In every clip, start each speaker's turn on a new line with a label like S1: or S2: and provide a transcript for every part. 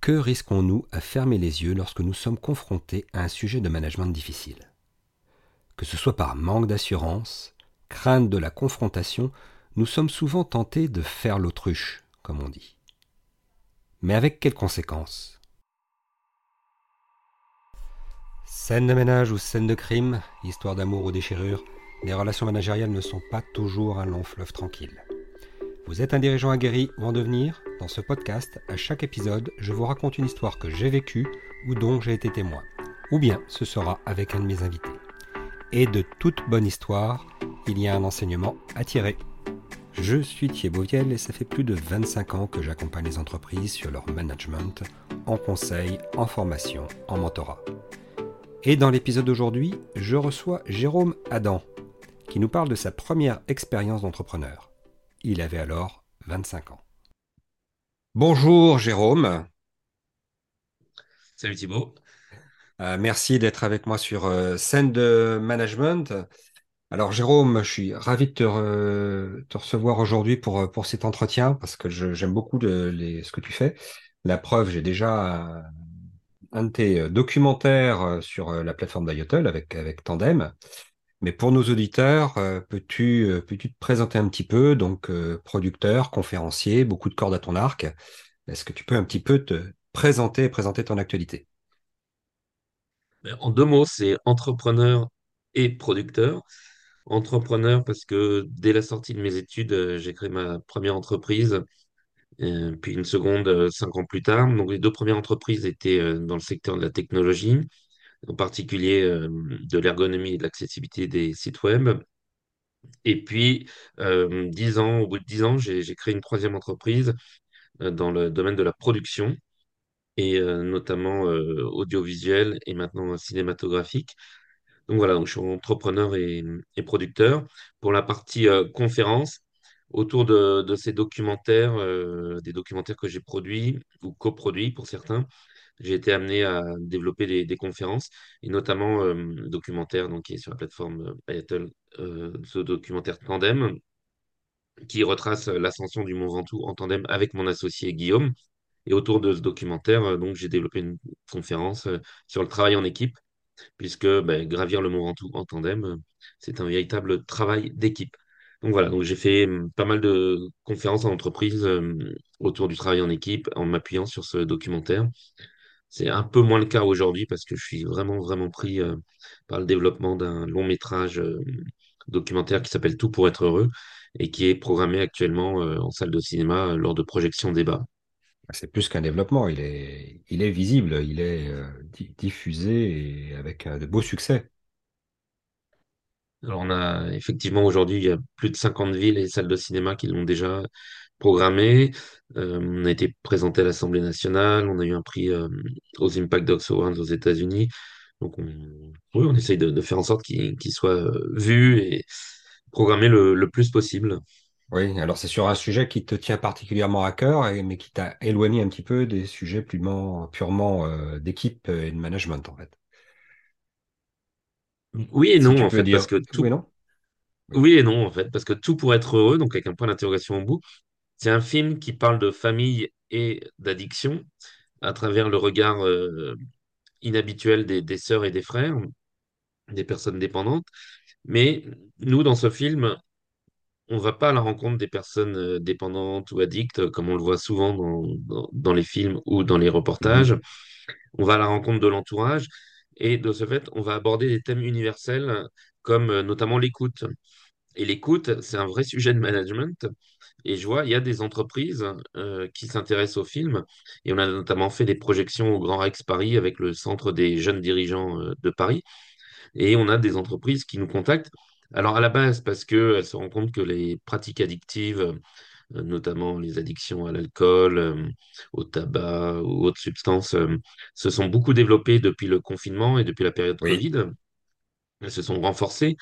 S1: Que risquons-nous à fermer les yeux lorsque nous sommes confrontés à un sujet de management difficile? Que ce soit par manque d'assurance, crainte de la confrontation, nous sommes souvent tentés de faire l'autruche, comme on dit. Mais avec quelles conséquences? Scène de ménage ou scène de crime, histoire d'amour ou déchirure, les relations managériales ne sont pas toujours un long fleuve tranquille. Vous êtes un dirigeant aguerri ou en devenir? Dans ce podcast, à chaque épisode, je vous raconte une histoire que j'ai vécue ou dont j'ai été témoin. Ou bien ce sera avec un de mes invités. Et de toute bonne histoire, il y a un enseignement à tirer. Je suis Thierry Beauviel et ça fait plus de 25 ans que j'accompagne les entreprises sur leur management, en conseil, en formation, en mentorat. Et dans l'épisode d'aujourd'hui, je reçois Jérôme Adam, qui nous parle de sa première expérience d'entrepreneur. Il avait alors 25 ans. Bonjour Jérôme.
S2: Salut Thibault.
S1: Euh, merci d'être avec moi sur euh, scène de management. Alors Jérôme, je suis ravi de te, recevoir aujourd'hui pour, pour cet entretien parce que j'aime beaucoup ce que tu fais. La preuve, j'ai déjà un, de tes documentaires sur la plateforme d'IOTL avec, avec Tandem. Mais pour nos auditeurs, euh, peux-tu euh, peux te présenter un petit peu? Donc, euh, producteur, conférencier, beaucoup de cordes à ton arc. Est-ce que tu peux un petit peu te présenter et présenter ton actualité?
S2: En deux mots, c'est entrepreneur et producteur. Entrepreneur parce que dès la sortie de mes études, j'ai créé ma première entreprise, puis une seconde cinq ans plus tard. Donc les deux premières entreprises étaient dans le secteur de la technologie en particulier euh, de l'ergonomie et de l'accessibilité des sites web. Et puis, euh, dix ans, au bout de dix ans, j'ai créé une troisième entreprise euh, dans le domaine de la production et notamment audiovisuel et maintenant cinématographique. Donc voilà, donc je suis entrepreneur et, producteur. Pour la partie conférence, autour de ces documentaires, des documentaires que j'ai produits ou coproduits pour certains, j'ai été amené à développer des, conférences, et notamment euh, documentaire donc, qui est sur la plateforme Ayatel, euh, ce documentaire Tandem, qui retrace l'ascension du Mont Ventoux en tandem avec mon associé Guillaume. Et autour de ce documentaire, donc j'ai développé une conférence sur le travail en équipe, puisque ben, gravir le Mont Ventoux en tandem, c'est un véritable travail d'équipe. Donc voilà, donc j'ai fait pas mal de conférences en entreprise autour du travail en équipe en m'appuyant sur ce documentaire. C'est un peu moins le cas aujourd'hui parce que je suis vraiment, vraiment pris euh, par le développement d'un long métrage euh, documentaire qui s'appelle Tout pour être heureux et qui est programmé actuellement euh, en salle de cinéma lors de projections débat.
S1: C'est plus qu'un développement, il est, il est visible, il est diffusé et avec de beaux succès.
S2: Alors on a effectivement aujourd'hui, il y a plus de 50 villes et salles de cinéma qui l'ont déjà programmé. Euh, on a été présenté à l'Assemblée nationale, on a eu un prix euh, aux Impact Dogs Awards aux États-Unis. Donc, on, oui, on essaye de, faire en sorte qu'il soit euh, vu et programmé le, plus possible.
S1: Oui, alors c'est sur un sujet qui te tient particulièrement à cœur, mais qui t'a éloigné un petit peu des sujets purement, purement d'équipe et de management, en fait.
S2: Oui et non, en fait, parce que tout. Oui et non? Oui et non, en fait, parce que tout pour être heureux, donc avec un point d'interrogation au bout, c'est un film qui parle de famille et d'addiction à travers le regard euh, inhabituel des, des sœurs et des frères, des personnes dépendantes. Mais nous, dans ce film, on ne va pas à la rencontre des personnes euh, dépendantes ou addictes, comme on le voit souvent dans, les films ou dans les reportages. On va à la rencontre de l'entourage. Et de ce fait, on va aborder des thèmes universels comme euh, notamment l'écoute. Et l'écoute, c'est un vrai sujet de management et je vois, il y a des entreprises euh, qui s'intéressent au film. Et on a notamment fait des projections au Grand Rex Paris avec le Centre des jeunes dirigeants euh, de Paris. Et on a des entreprises qui nous contactent. Alors à la base, parce qu'elles se rendent compte que les pratiques addictives, euh, notamment les addictions à l'alcool, au tabac ou autres substances, se sont beaucoup développées depuis le confinement et depuis la période Covid. Elles se sont renforcées.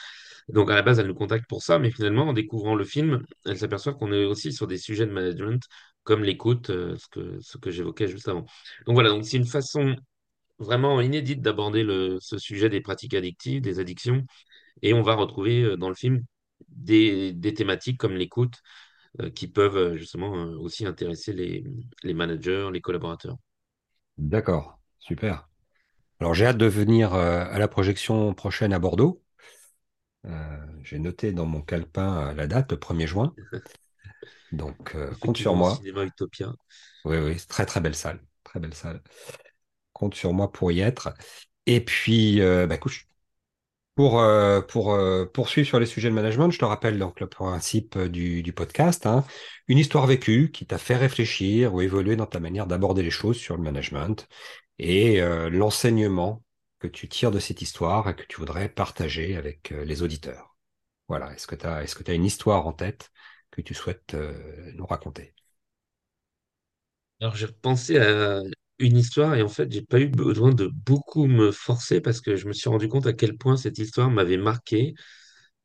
S2: Donc à la base, elle nous contacte pour ça, mais finalement, en découvrant le film, elle s'aperçoit qu'on est aussi sur des sujets de management, comme l'écoute, euh, ce que, j'évoquais juste avant. Donc voilà, donc c'est une façon vraiment inédite d'aborder ce sujet des pratiques addictives, des addictions, et on va retrouver euh, dans le film des, thématiques comme l'écoute, euh, qui peuvent justement aussi intéresser les, les managers, les collaborateurs.
S1: D'accord, super. Alors j'ai hâte de venir à la projection prochaine à Bordeaux. Euh, j'ai noté dans mon calepin euh, la date, le 1er juin. Donc euh, compte sur moi.
S2: cinéma Utopia.
S1: Oui, oui, très très belle salle. Très belle salle. Compte sur moi pour y être. Et puis, euh, bah, écoute, Pour, euh, pour poursuivre sur les sujets de management, je te rappelle donc le principe du, du podcast, hein. Une histoire vécue qui t'a fait réfléchir ou évoluer dans ta manière d'aborder les choses sur le management et l'enseignement que tu tires de cette histoire et que tu voudrais partager avec euh, les auditeurs. Voilà. Est-ce que tu as, tu as une histoire en tête que tu souhaites euh, nous raconter?
S2: Alors, j'ai repensé à une histoire et en fait, j'ai pas eu besoin de beaucoup me forcer parce que je me suis rendu compte à quel point cette histoire m'avait marqué.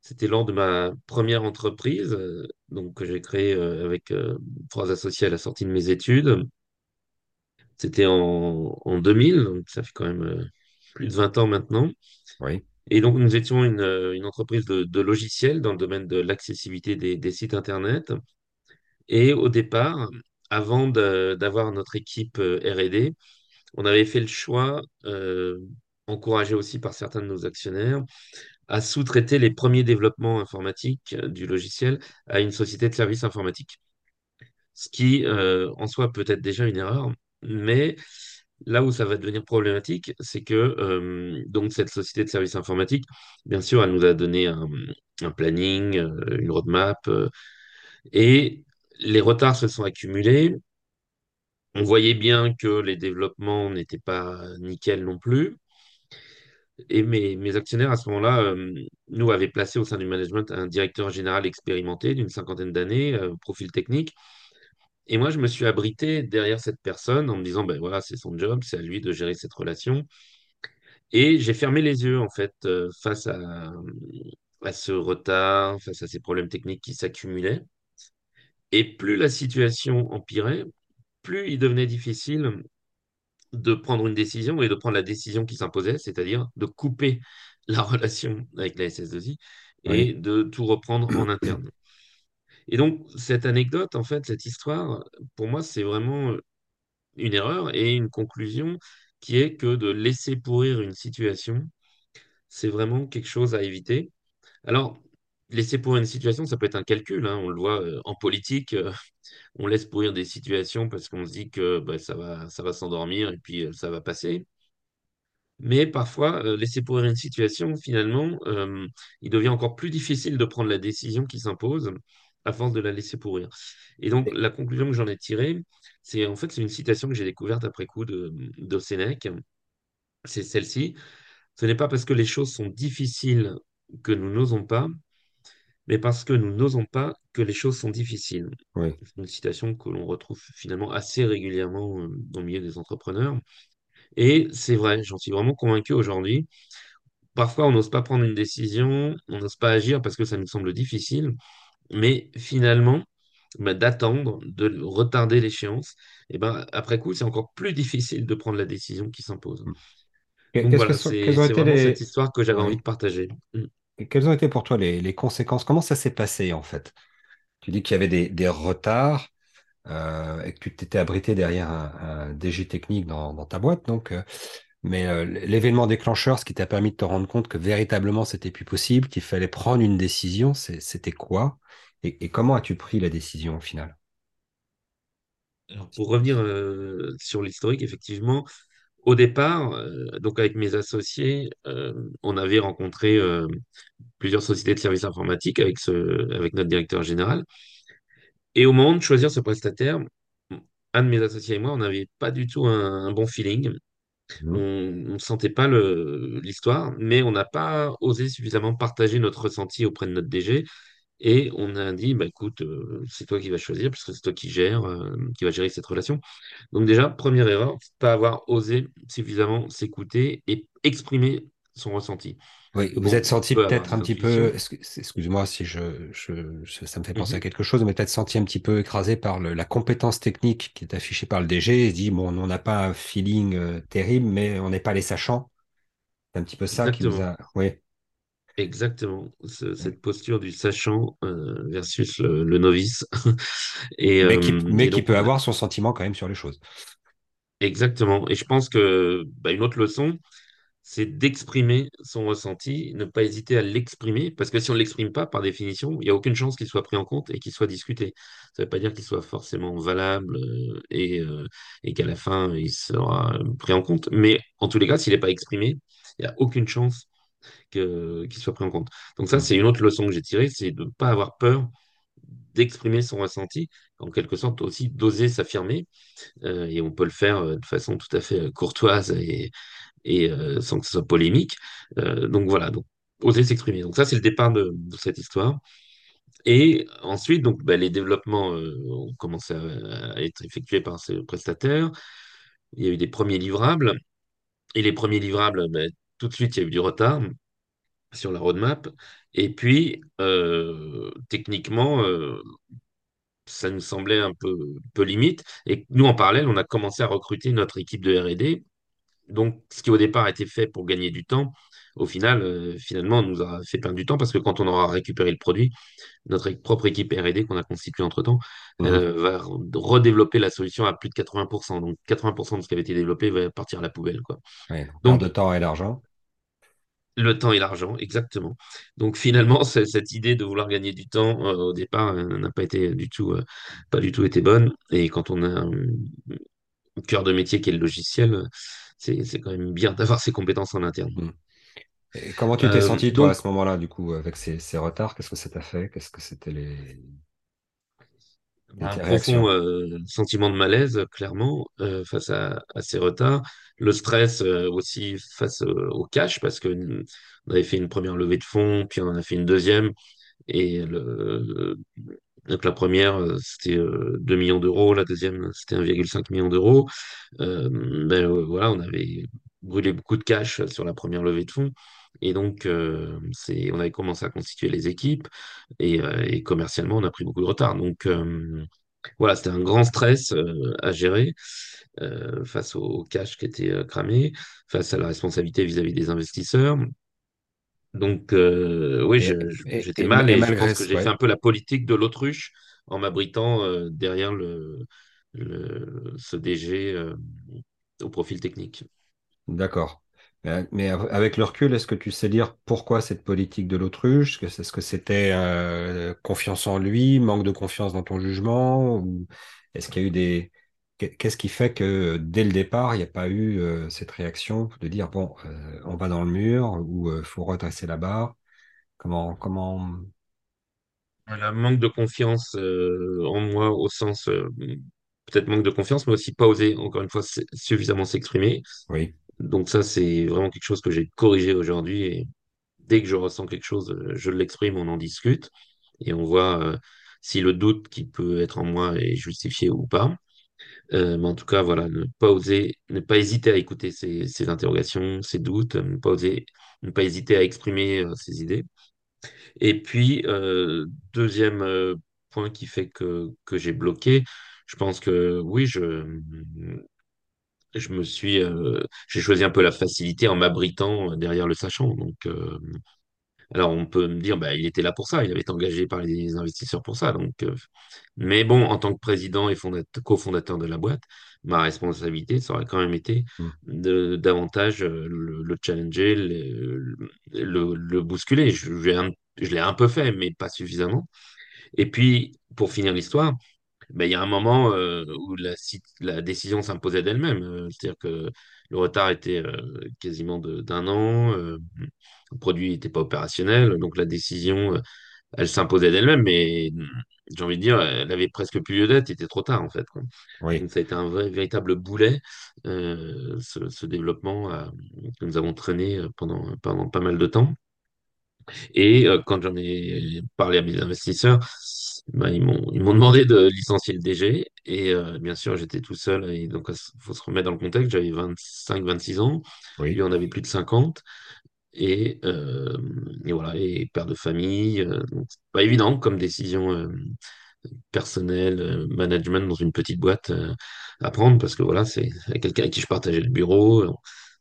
S2: C'était lors de ma première entreprise, euh, donc que j'ai créée avec trois associés à la sortie de mes études. C'était en, en 2000, donc ça fait quand même plus de 20 ans maintenant.
S1: Oui,
S2: Et donc, nous étions une, euh, une entreprise de, de logiciels dans le domaine de l'accessibilité des, des sites Internet. Et au départ, avant d'avoir notre équipe euh, R&D, on avait fait le choix, euh, encouragé aussi par certains de nos actionnaires, à sous-traiter les premiers développements informatiques du logiciel à une société de services informatiques. Ce qui, euh, en soi, peut être déjà une erreur, mais là où ça va devenir problématique, c'est que euh, donc cette société de services informatiques, bien sûr, elle nous a donné un, planning, euh, une roadmap, euh, et les retards se sont accumulés. On voyait bien que les développements n'étaient pas nickel non plus. Et mes, mes actionnaires, à ce moment-là, nous avaient placé au sein du management un directeur général expérimenté d'une cinquantaine d'années, profil technique. Et moi, je me suis abrité derrière cette personne en me disant, ben voilà, c'est son job, c'est à lui de gérer cette relation. Et j'ai fermé les yeux, en fait, euh, face à, à ce retard, face à ces problèmes techniques qui s'accumulaient. Et plus la situation empirait, plus il devenait difficile de prendre une décision et de prendre la décision qui s'imposait, c'est-à-dire de couper la relation avec la SS2I et
S1: oui,
S2: de tout reprendre en interne. Et donc, cette anecdote, en fait, cette histoire, pour moi, c'est vraiment une erreur et une conclusion qui est que de laisser pourrir une situation, c'est vraiment quelque chose à éviter. Alors, laisser pourrir une situation, ça peut être un calcul, hein, on le voit euh, en politique, euh, on laisse pourrir des situations parce qu'on se dit que bah, ça va, ça va s'endormir et puis euh, ça va passer. Mais parfois, euh, laisser pourrir une situation, finalement, euh, il devient encore plus difficile de prendre la décision qui s'impose à force de la laisser pourrir. Et donc, la conclusion que j'en ai tirée, c'est en fait, c'est une citation que j'ai découverte après coup de, de Sénèque. C'est celle-ci. Ce n'est pas parce que les choses sont difficiles que nous n'osons pas, mais parce que nous n'osons pas que les choses sont difficiles. C'est une citation que l'on retrouve finalement assez régulièrement euh, dans le milieu des entrepreneurs. Et c'est vrai, j'en suis vraiment convaincu aujourd'hui. Parfois, on n'ose pas prendre une décision, on n'ose pas agir parce que ça nous semble difficile, mais finalement, bah, d'attendre, de retarder l'échéance, et ben, après coup, c'est encore plus difficile de prendre la décision qui s'impose.
S1: Que
S2: voilà, c'est,
S1: quelles ont
S2: c'est
S1: été
S2: vraiment cette
S1: les,
S2: histoire que j'avais envie de partager. Mm.
S1: Et Quelles ont été pour toi les, les conséquences? Comment ça s'est passé en fait? Tu dis qu'il y avait des, des retards euh, et que tu t'étais abrité derrière un, un DG technique dans, dans ta boîte. Donc, euh, mais euh, l'événement déclencheur, ce qui t'a permis de te rendre compte que véritablement c'était plus possible, qu'il fallait prendre une décision, c'était quoi? Et, comment as-tu pris la décision au final?
S2: Alors, pour revenir euh, sur l'historique, effectivement, au départ, euh, donc avec mes associés, on avait rencontré plusieurs sociétés de services informatiques avec, ce, avec notre directeur général. Et au moment de choisir ce prestataire, un de mes associés et moi, on n'avait pas du tout un bon feeling. On
S1: Mhm.
S2: ne sentait pas l'histoire, mais on n'a pas osé suffisamment partager notre ressenti auprès de notre DG. Et on a dit, bah, écoute, euh, c'est toi qui vas choisir, puisque c'est toi qui gères, euh, qui va gérer cette relation. Donc déjà, première erreur, pas avoir osé suffisamment s'écouter et exprimer son ressenti.
S1: Oui, vous êtes
S2: bon,
S1: senti peut-être un petit peu, excuse-moi si je, ça me fait penser à
S2: Mhm.
S1: quelque chose, mais peut-être senti un petit peu écrasé par le- la compétence technique qui est affichée par le DG et se dit, bon, on n'a pas un feeling euh, terrible, mais on n'est pas les sachants. C'est un petit peu ça qui
S2: Exactement.
S1: a, oui,
S2: Exactement. Ce- cette posture du sachant euh, versus le, le novice. Et,
S1: Mais qui,
S2: euh,
S1: mais
S2: et
S1: qui
S2: donc,
S1: peut avoir son sentiment quand même sur les choses.
S2: exactement. Et je pense que bah, une autre leçon, c'est d'exprimer son ressenti, ne pas hésiter à l'exprimer, parce que si on ne l'exprime pas, par définition, il n'y a aucune chance qu'il soit pris en compte et qu'il soit discuté. Ça ne veut pas dire qu'il soit forcément valable euh, et, euh, et qu'à la fin, il sera pris en compte. Mais en tous les cas, s'il n'est pas exprimé, il n'y a aucune chance qu'il soit pris en compte. Donc ça, c'est une autre leçon que j'ai tirée, c'est de ne pas avoir peur d'exprimer son ressenti, en quelque sorte aussi d'oser s'affirmer, euh, et on peut le faire euh, de façon tout à fait euh, courtoise et, et euh, sans que ce soit polémique. Euh, donc voilà, donc oser s'exprimer. Donc ça, c'est le départ de, cette histoire. Et ensuite, donc, bah, les développements euh, ont commencé à, être effectués par ces prestataires. Il y a eu des premiers livrables. Et les premiers livrables, bah, tout de suite, il y a eu du retard sur la roadmap. Et puis, techniquement, ça nous semblait un peu, peu limite. Et nous, en parallèle, on a commencé à recruter notre équipe de R&D Donc, ce qui au départ a été fait pour gagner du temps, au final, euh, finalement, on nous a fait perdre du temps parce que quand on aura récupéré le produit, notre propre équipe R&D qu'on a constituée entre-temps
S1: Mhm.
S2: euh, va re- redévelopper la solution à plus de 80%. Donc, 80% de ce qui avait été développé va partir à la poubelle, quoi.
S1: Ouais, perte de
S2: Donc,
S1: temps et d'argent.
S2: le temps et l'argent, exactement. Donc, finalement, cette idée de vouloir gagner du temps, euh, au départ, n'a pas été du tout, pas du tout été bonne. Et quand on a un cœur de métier qui est le logiciel, c'est c'est quand même bien d'avoir ces compétences en interne.
S1: Mm. Et comment tu t'es
S2: Euh,
S1: senti, toi, à ce moment-là, du coup, avec ces, ces retards? Qu'est-ce que ça t'a fait? Qu'est-ce que c'était les, les
S2: un profond euh, sentiment de malaise, clairement, euh, face à, à ces retards. Le stress aussi face au cash, parce que on avait fait une première levée de fonds, puis on en a fait une deuxième. Et le, donc la première, euh, c'était euh, 2 millions d'euros, la deuxième, c'était 1,5 million d'euros. Euh, ben, euh, voilà, on avait brûlé beaucoup de cash sur la première levée de fonds. Et donc, euh, on avait commencé à constituer les équipes et, euh, commercialement, on a pris beaucoup de retard. Donc, euh, voilà, c'était un grand stress euh, à gérer euh, face au, cash qui était euh, cramé, face à la responsabilité vis-à-vis des investisseurs. Donc, euh, oui,
S1: et,
S2: j'étais mal
S1: et
S2: et je pense que j'ai fait un peu la politique de l'autruche en m'abritant euh, derrière le, le, ce DG euh, au profil technique.
S1: d'accord. Mais, mais av- avec le recul, est-ce que tu sais dire pourquoi cette politique de l'autruche? Est-ce que c'était euh, confiance en lui, manque de confiance dans ton jugement? Est-ce qu'il y a eu des... qu'est- Qu'est-ce qui fait que dès le départ, il n'y a pas eu euh, cette réaction de dire, bon, euh, on va dans le mur ou il faut redresser la barre? Comment, comment...
S2: Un manque de confiance euh, en moi au sens, euh, peut-être manque de confiance, mais aussi pas oser, encore une fois, suffisamment s'exprimer.
S1: Oui.
S2: Donc ça, c'est vraiment quelque chose que j'ai corrigé aujourd'hui et dès que je ressens quelque chose, euh, je l'exprime, on en discute et on voit euh, si le doute qui peut être en moi est justifié ou pas. Euh, mais en tout cas, voilà, ne pas oser, ne pas hésiter à écouter ses, interrogations, ses doutes, ne pas oser, ne pas hésiter à exprimer euh, ses idées. Et puis, euh, deuxième euh, point qui fait que, que j'ai bloqué, je pense que oui, je, je me suis, j'ai choisi un peu la facilité en m'abritant derrière le sachant. Donc, alors on peut me dire, bah, il était là pour ça, il avait été engagé par les investisseurs pour ça. Donc, euh, mais bon, en tant que président et fondat- cofondateur de la boîte, ma responsabilité, ça aurait quand même été
S1: Mm.
S2: de davantage euh, le, le challenger, le, le, le bousculer. Je, l'ai un peu fait, mais pas suffisamment. Et puis, pour finir l'histoire, ben, il y a un moment euh, où la, si- la décision s'imposait d'elle-même. Euh, c'est-à-dire que le retard était euh, quasiment d'un an, euh, le produit n'était pas opérationnel, donc la décision, euh, elle s'imposait d'elle-même, mais mm, j'ai envie de dire, elle avait presque plus lieu d'être, c'était trop tard en fait, quoi.
S1: Oui.
S2: Donc ça a été un vrai- véritable boulet, euh, ce, ce développement euh, que nous avons traîné pendant, pendant pas mal de temps. Et euh, quand j'en ai parlé à mes investisseurs, bah, ils m'ont demandé de licencier le DG. Et euh, bien sûr, j'étais tout seul. Et donc, il faut se remettre dans le contexte. J'avais 25-26 ans. Lui
S1: Oui.
S2: en avait plus de 50. Et, euh, et voilà, et père de famille. euh, donc, c'est pas évident comme décision euh, personnelle, euh, management dans une petite boîte euh, à prendre parce que voilà, c'est quelqu'un avec qui je partageais le bureau. On,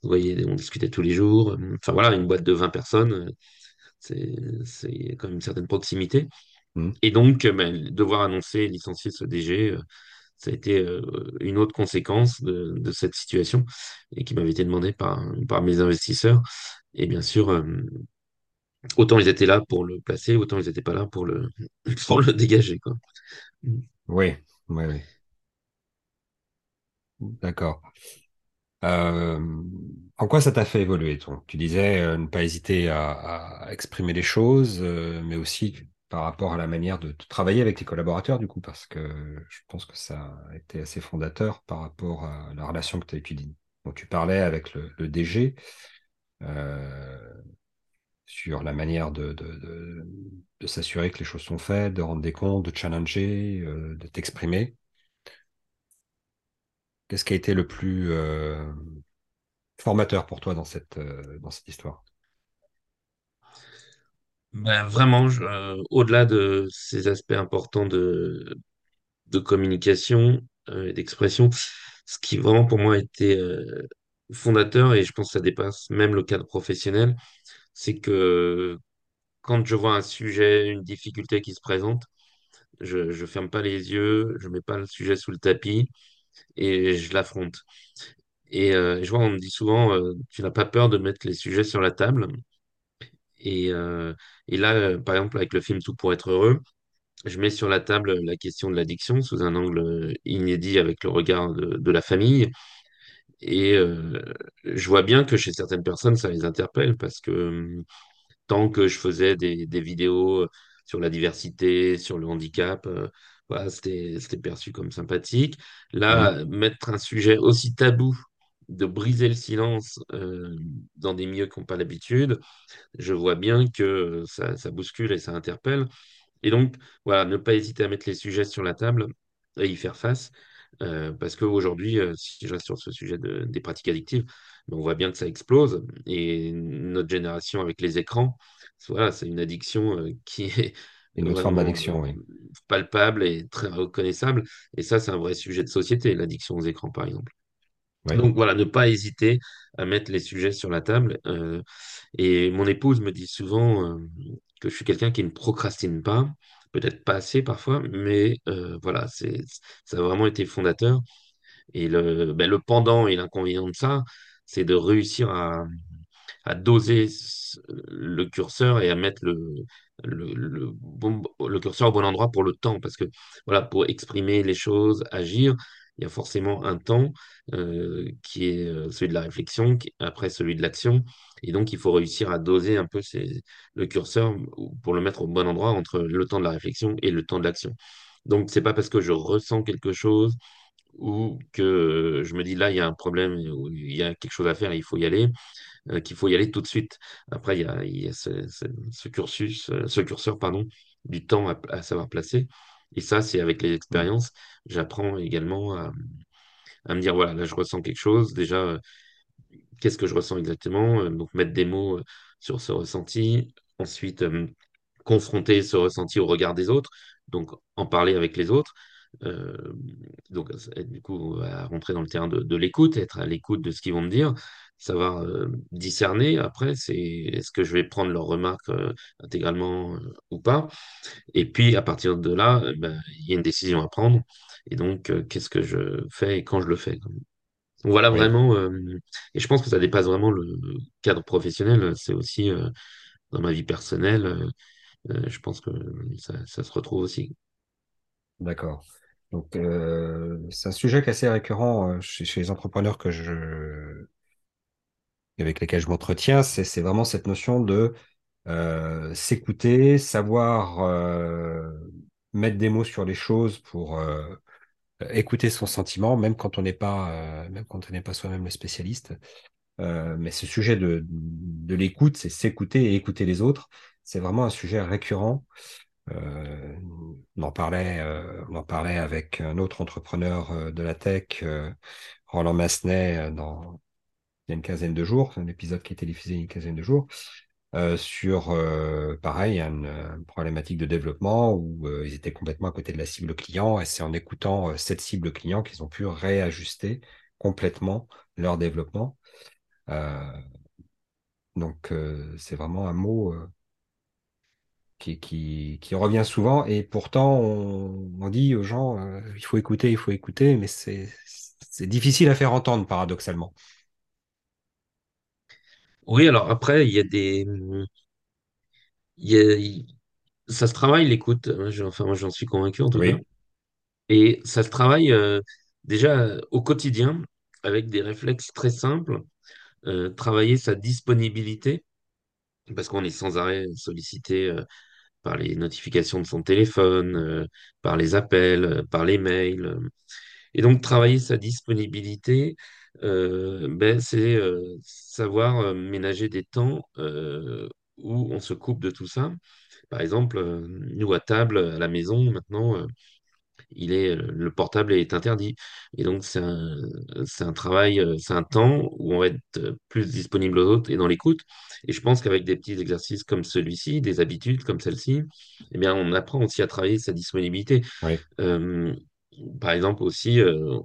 S2: vous voyez, on discutait tous les jours. Enfin voilà, une boîte de 20 personnes. C'est, c'est quand même une certaine proximité.
S1: Mm.
S2: Et donc, euh, ben, devoir annoncer licencier ce DG, euh, ça a été euh, une autre conséquence de, de cette situation et qui m'avait été demandée par, par mes investisseurs. Et bien sûr, autant ils étaient là pour le placer, autant ils n'étaient pas là pour le, pour le dégager, quoi.
S1: Oui, oui, oui. D'accord. Euh, en quoi ça t'a fait évoluer, toi? Tu disais euh, ne pas hésiter à, à exprimer les choses, euh, mais aussi par rapport à la manière de, travailler avec tes collaborateurs, du coup, parce que je pense que ça a été assez fondateur par rapport à la relation que tu as étudiée. Donc, tu parlais avec le, DG euh, sur la manière de, s'assurer que les choses sont faites, de rendre des comptes, de challenger, euh, de t'exprimer. Qu'est-ce qui a été le plus euh, formateur pour toi dans cette, dans cette histoire?
S2: Ben, vraiment, je- euh, au-delà de ces aspects importants de, de communication euh, et d'expression, ce qui vraiment pour moi a été euh, fondateur, et je pense que ça dépasse même le cadre professionnel, c'est que quand je vois un sujet, une difficulté qui se présente, je, je ferme pas les yeux, je mets pas le sujet sous le tapis et je l'affronte. Et euh, je vois, on me dit souvent, euh, tu n'as pas peur de mettre les sujets sur la table. Et, euh, et là, euh, par exemple, avec le film Tout pour être heureux, je mets sur la table la question de l'addiction sous un angle inédit avec le regard de, de la famille. Et euh, je vois bien que chez certaines personnes, ça les interpelle parce que hum, tant que je faisais des, des vidéos sur la diversité, sur le handicap, euh, voilà, c'était, perçu comme sympathique. Là, mettre un sujet aussi tabou, de briser le silence euh, dans des milieux qui n'ont pas l'habitude, je vois bien que ça, ça bouscule et ça interpelle. Et donc, voilà, ne pas hésiter à mettre les sujets sur la table et y faire face. Euh, parce qu'aujourd'hui, euh, si je reste sur ce sujet de- des pratiques addictives, ben, on voit bien que ça explose. Et notre génération avec les écrans, voilà, c'est une addiction euh, qui est
S1: une autre forme d'addiction,
S2: euh,
S1: oui.
S2: palpable et très reconnaissable. Et ça, c'est un vrai sujet de société, l'addiction aux écrans, par exemple. Donc voilà, ne pas hésiter à mettre les sujets sur la table. Euh, et mon épouse me dit souvent euh, que je suis quelqu'un qui ne procrastine pas, peut-être pas assez parfois, mais euh, voilà, c'est, ça a vraiment été fondateur. Et le, ben, le pendant et l'inconvénient de ça, c'est de réussir à, doser le curseur et à mettre le, le curseur au bon endroit pour le temps. Parce que voilà, pour exprimer les choses, agir, il y a forcément un temps euh, qui est euh, celui de la réflexion, après celui de l'action. Et donc, il faut réussir à doser un peu le curseur pour le mettre au bon endroit entre le temps de la réflexion et le temps de l'action. Donc, c'est pas parce que je ressens quelque chose ou que euh, je me dis là, il y a un problème, il y a quelque chose à faire, il faut y aller, qu'il faut y aller tout de suite. Après, il y a, ce, ce- cursus, ce curseur, pardon, du temps à savoir placer. Et ça, c'est avec les expériences, j'apprends également à, me dire, voilà, là, je ressens quelque chose. Déjà, euh, qu'est-ce que je ressens exactement? Euh, Donc, mettre des mots euh, sur ce ressenti. Ensuite, confronter ce ressenti au regard des autres, donc en parler avec les autres. Donc, du coup, rentrer dans le terrain de l'écoute, être à l'écoute de ce qu'ils vont me dire, savoir euh, discerner après, c'est est-ce que je vais prendre leurs remarques euh, intégralement euh, ou pas. Et puis, à partir de là, ben, il y a une décision à prendre. Et donc, qu'est-ce que je fais et quand je le fais. Donc, Voilà
S1: oui,
S2: vraiment, euh, et je pense que ça dépasse vraiment le cadre professionnel, c'est aussi euh, dans ma vie personnelle. euh, je pense que ça, ça se retrouve aussi.
S1: d'accord. Donc, c'est un sujet qui est assez récurrent chez, chez les entrepreneurs que je, avec lesquels je m'entretiens. C'est, vraiment cette notion de euh, s'écouter, savoir euh, mettre des mots sur les choses pour euh, écouter son sentiment, même quand on n'est pas, même quand on n'est pas soi-même le spécialiste. Mais ce sujet de, de l'écoute, c'est s'écouter et écouter les autres. C'est vraiment un sujet récurrent. On en parlait, on en parlait avec un autre entrepreneur de la tech, Roland Massenet, dans, a une quinzaine de jours, un épisode qui a été diffusé une quinzaine de jours, euh, sur, euh, pareil, une, une problématique de développement où euh, ils étaient complètement à côté de la cible client et c'est en écoutant euh, cette cible client qu'ils ont pu réajuster complètement leur développement. Euh, donc, euh, c'est vraiment un mot euh, qui, revient souvent. Et pourtant, on, dit aux gens, euh, il faut écouter, il faut écouter, mais c'est difficile à faire entendre, paradoxalement.
S2: Oui, alors après, il y a des... il y a- il- ça se travaille l'écoute, Moi, je- enfin moi j'en suis convaincu en tout cas.
S1: Oui,
S2: Et ça se travaille euh, déjà au quotidien avec des réflexes très simples. Euh, travailler sa disponibilité, parce qu'on est sans arrêt sollicité euh, par les notifications de son téléphone, euh, par les appels, euh, par les mails. euh. Et donc travailler sa disponibilité, euh, ben, c'est euh, savoir euh, ménager des temps euh, où on se coupe de tout ça. Par exemple, euh, nous à table, à la maison, maintenant, euh, il est, le portable est interdit. Et donc, c'est un, un travail, euh, c'est un temps où on va être euh, plus disponible aux autres et dans l'écoute. Et je pense qu'avec des petits exercices comme celui-ci, des habitudes comme celle-ci, eh bien, on apprend aussi à travailler sa disponibilité.
S1: oui.
S2: Euh, par exemple, aussi, euh,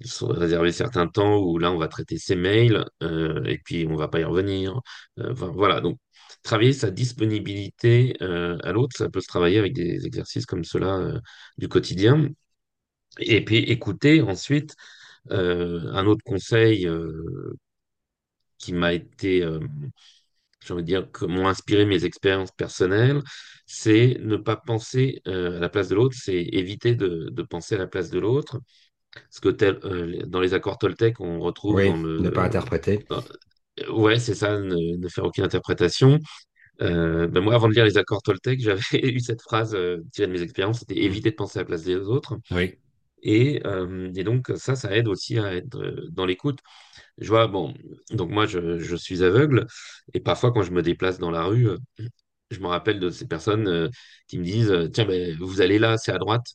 S2: se réserver certains temps où là, on va traiter ses mails euh, et puis on va pas y revenir. Euh, voilà, donc travailler sa disponibilité euh, à l'autre, ça peut se travailler avec des exercices comme cela du quotidien. Et puis écouter ensuite un autre conseil qui m'a été, j'ai envie de dire, que m'ont inspiré mes expériences personnelles, c'est ne pas penser à la place de l'autre, c'est éviter de penser à la place de l'autre. Ce que tel, euh, dans les accords Toltec, on retrouve
S1: Oui,
S2: dans
S1: ne pas interpréter.
S2: dans- ouais, c'est ça, ne, ne faire aucune interprétation. Euh, ben moi, avant de lire les accords Toltec, j'avais eu cette phrase euh, tirée de mes expériences, c'était
S1: Mm.
S2: éviter de penser à la place des autres.
S1: Oui,
S2: Et, euh, et donc, ça, ça aide aussi à être euh, dans l'écoute. Je vois, bon, donc moi, je, je suis aveugle, et parfois, quand je me déplace dans la rue, euh, je me rappelle de ces personnes euh, qui me disent, euh, tiens, ben, vous allez là, c'est à droite.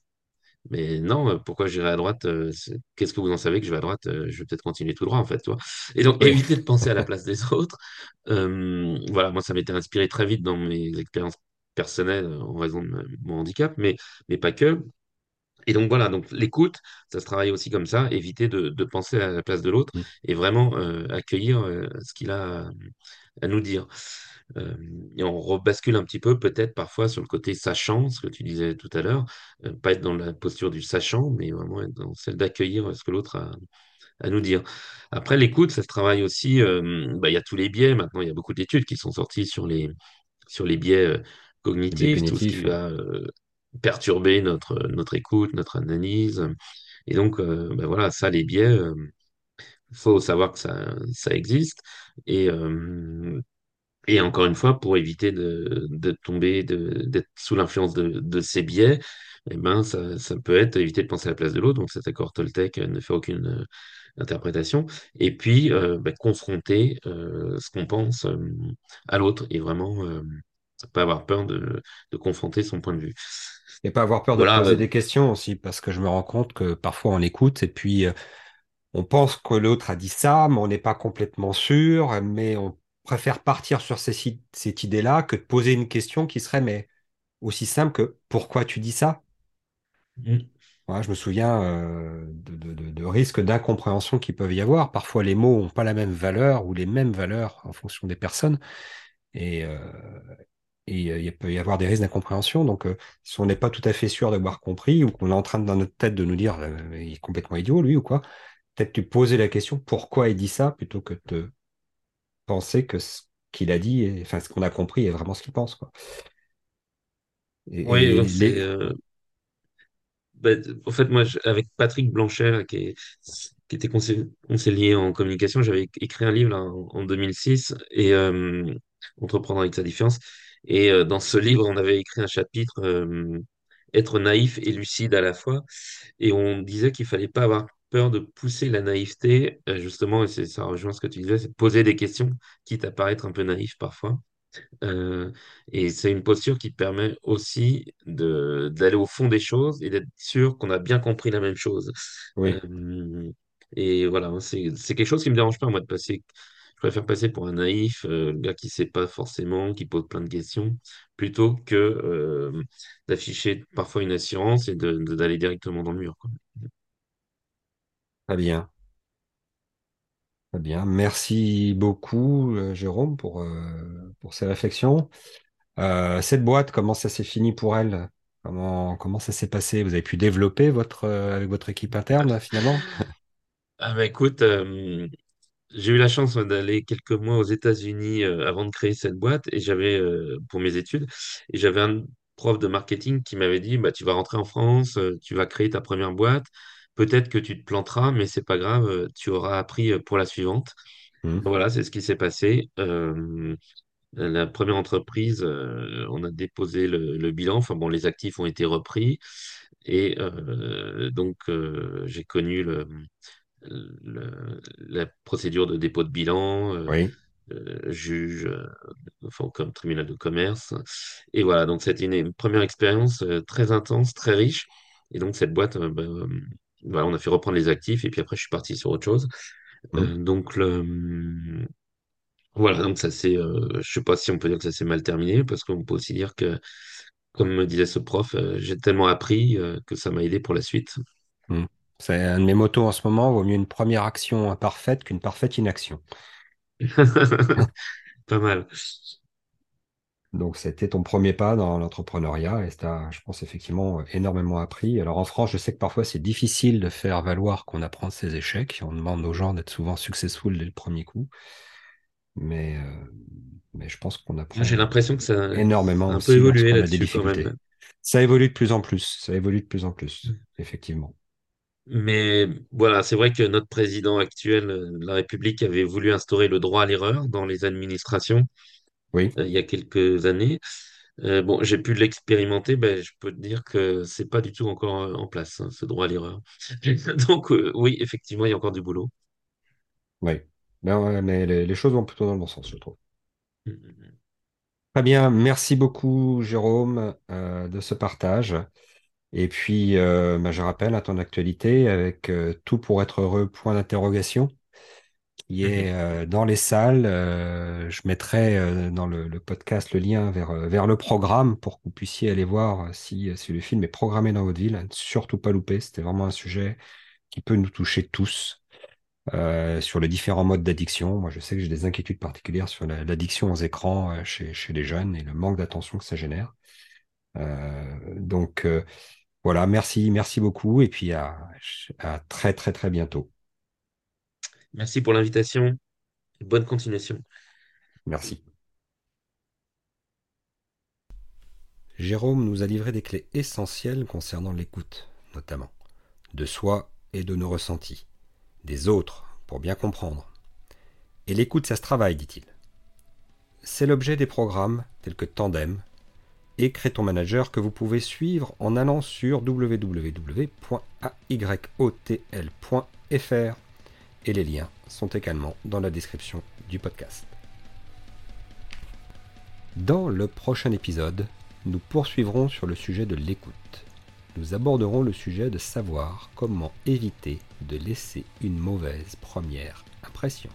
S2: Mais non, euh, pourquoi j'irai à droite? euh, Qu'est-ce que vous en savez que je vais à droite? Euh, Je vais peut-être continuer tout droit, en fait, tu vois. Et donc, éviter de penser à la place des autres. Euh, voilà, moi, ça m'était inspiré très vite dans mes expériences personnelles en raison de mon handicap, mais, mais pas que. Et donc voilà, donc l'écoute, ça se travaille aussi comme ça, éviter de, de penser à la place de l'autre
S1: Mm.
S2: et vraiment euh, accueillir euh, ce qu'il a à nous dire. Euh, et on rebascule un petit peu peut-être parfois sur le côté sachant, ce que tu disais tout à l'heure, euh, pas être dans la posture du sachant, mais vraiment être dans celle d'accueillir ce que l'autre a à nous dire. Après, l'écoute, ça se travaille aussi, euh, bah, il y a tous les biais, maintenant il y a beaucoup d'études qui sont sorties sur les, sur les biais cognitifs, tout ce qui va perturber notre, notre écoute, notre analyse. Et donc, euh, ben voilà, ça, les biais, il faut savoir que ça, ça existe. Et, euh, et encore une fois, pour éviter de, de tomber, de, d'être sous l'influence de, de ces biais, eh ben, ça, ça peut être éviter de penser à la place de l'autre. Donc, cet accord Toltec euh, ne fait aucune euh, interprétation. Et puis, euh, ben, confronter euh, ce qu'on pense euh, à l'autre et vraiment pas avoir peur de, de confronter son point de vue.
S1: Et pas avoir peur de
S2: Voilà,
S1: poser des questions aussi, parce que je me rends compte que parfois on écoute et puis on pense que l'autre a dit ça, mais on n'est pas complètement sûr, mais on préfère partir sur ces cette idée-là que de poser une question qui serait mais aussi simple que pourquoi tu dis ça?
S2: mm,
S1: Voilà, je me souviens euh, de, de- de- de risques d'incompréhension qui peuvent y avoir. Parfois, les mots n'ont pas la même valeur ou les mêmes valeurs en fonction des personnes. Et, euh, et, euh, il peut y avoir des risques d'incompréhension. Donc, euh, si on n'est pas tout à fait sûr d'avoir compris ou qu'on est en train, dans notre tête, de nous dire il est complètement idiot, lui, ou quoi, peut-être lui poser la question pourquoi il dit ça? plutôt que de penser que ce qu'il a dit, est- enfin, ce qu'on a compris est vraiment ce qu'il pense, quoi.
S2: oui,
S1: Et, les...
S2: euh, Ben, en fait, moi, je- avec Patrick Blanchet, là, qui est- qui était conseiller, en communication, j'avais écrit un livre là, en, en 2006, et euh, Entreprendre avec sa différence. Et euh, dans ce livre, on avait écrit un chapitre, Être naïf et lucide à la fois. Et on disait qu'il fallait pas avoir peur de pousser la naïveté, euh, justement, et ça rejoint ce que tu disais, c'est de poser des questions, quitte à paraître un peu naïf parfois. Euh, et c'est une posture qui permet aussi de, d'aller au fond des choses et d'être sûr qu'on a bien compris la même chose.
S1: Oui,
S2: Euh, et voilà, c'est, c'est quelque chose qui me dérange pas, moi, de passer. Je préfère passer pour un naïf, euh, le gars qui sait pas forcément, qui pose plein de questions, plutôt que d'afficher parfois une assurance et de, de- d'aller directement dans le mur, quoi.
S1: Très bien. Très bien. Merci beaucoup, euh, Jérôme, pour, euh, pour ces réflexions. Euh, cette boîte, comment ça s'est fini pour elle? Comment, ça s'est passé? Vous avez pu développer votre, avec votre équipe interne finalement?
S2: Ah bah écoute, j'ai eu la chance d'aller quelques mois aux États-Unis avant de créer cette boîte et j'avais pour mes études et j'avais un prof de marketing qui m'avait dit bah tu vas rentrer en France, tu vas créer ta première boîte, peut-être que tu te planteras mais c'est pas grave, euh, tu auras appris euh, pour la suivante.
S1: Hmm,
S2: Voilà, c'est ce qui s'est passé. Euh, la première entreprise, euh, on a déposé le, le bilan, enfin bon les actifs ont été repris et euh, donc j'ai connu le le- la procédure de dépôt de bilan,
S1: Oui.
S2: juge, enfin, comme tribunal de commerce. Et voilà, donc c'était une, une première expérience très intense, très riche. Et donc cette boîte, bah, voilà, on a fait reprendre les actifs et puis après je suis parti sur autre chose. Euh, donc le, voilà, donc ça c'est, euh, je sais pas si on peut dire que ça s'est mal terminé parce qu'on peut aussi dire que, comme me disait ce prof, euh, j'ai tellement appris que ça m'a aidé pour la suite.
S1: hmm. C'est un de mes motos en ce moment. Vaut mieux une première action imparfaite qu'une parfaite inaction.
S2: Pas mal.
S1: Donc, c'était ton premier pas dans l'entrepreneuriat et ça, je pense, effectivement, énormément appris. Alors, en France, je sais que parfois, c'est difficile de faire valoir qu'on apprend de ses échecs. On demande aux gens d'être souvent successful dès le premier coup. Mais, euh, mais je pense qu'on
S2: J'ai
S1: apprend
S2: l'impression que ça,
S1: énormément
S2: peu évolué là-dessus quand même.
S1: Ça évolue de plus en plus. Ça évolue de plus en plus, effectivement.
S2: Mais voilà, c'est vrai que notre président actuel euh, de la République avait voulu instaurer le droit à l'erreur dans les administrations
S1: Oui,
S2: euh, il y a quelques années. Euh, bon, j'ai pu l'expérimenter, ben, je peux te dire que c'est pas du tout encore euh, en place, hein, ce droit à l'erreur. Donc euh, oui, effectivement, il y a encore du boulot.
S1: oui. Ben mais les, les choses vont plutôt dans le bon sens, je trouve.
S2: Mm.
S1: Très bien. Merci beaucoup, Jérôme, euh, de ce partage. Et puis, bah, je rappelle à ton actualité avec tout pour être heureux, point d'interrogation, qui est euh, dans les salles. Euh, je mettrai euh, dans le, le podcast le lien vers, vers le programme pour que vous puissiez aller voir si, si le film est programmé dans votre ville. Surtout pas louper. C'était vraiment un sujet qui peut nous toucher tous sur les différents modes d'addiction. Moi, je sais que j'ai des inquiétudes particulières sur la- l'addiction aux écrans chez, chez les jeunes et le manque d'attention que ça génère. Donc, voilà, merci, merci beaucoup et puis à, à très très très bientôt.
S2: Merci pour l'invitation. Bonne continuation.
S1: Merci. Jérôme nous a livré des clés essentielles concernant l'écoute, notamment, de soi et de nos ressentis, des autres, pour bien comprendre. Et l'écoute, ça se travaille, dit-il. C'est l'objet des programmes tels que Tandem et Crée ton manager que vous pouvez suivre en allant sur www.ayotl.fr et les liens sont également dans la description du podcast. Dans le prochain épisode, nous poursuivrons sur le sujet de l'écoute. Nous aborderons le sujet de savoir comment éviter de laisser une mauvaise première impression.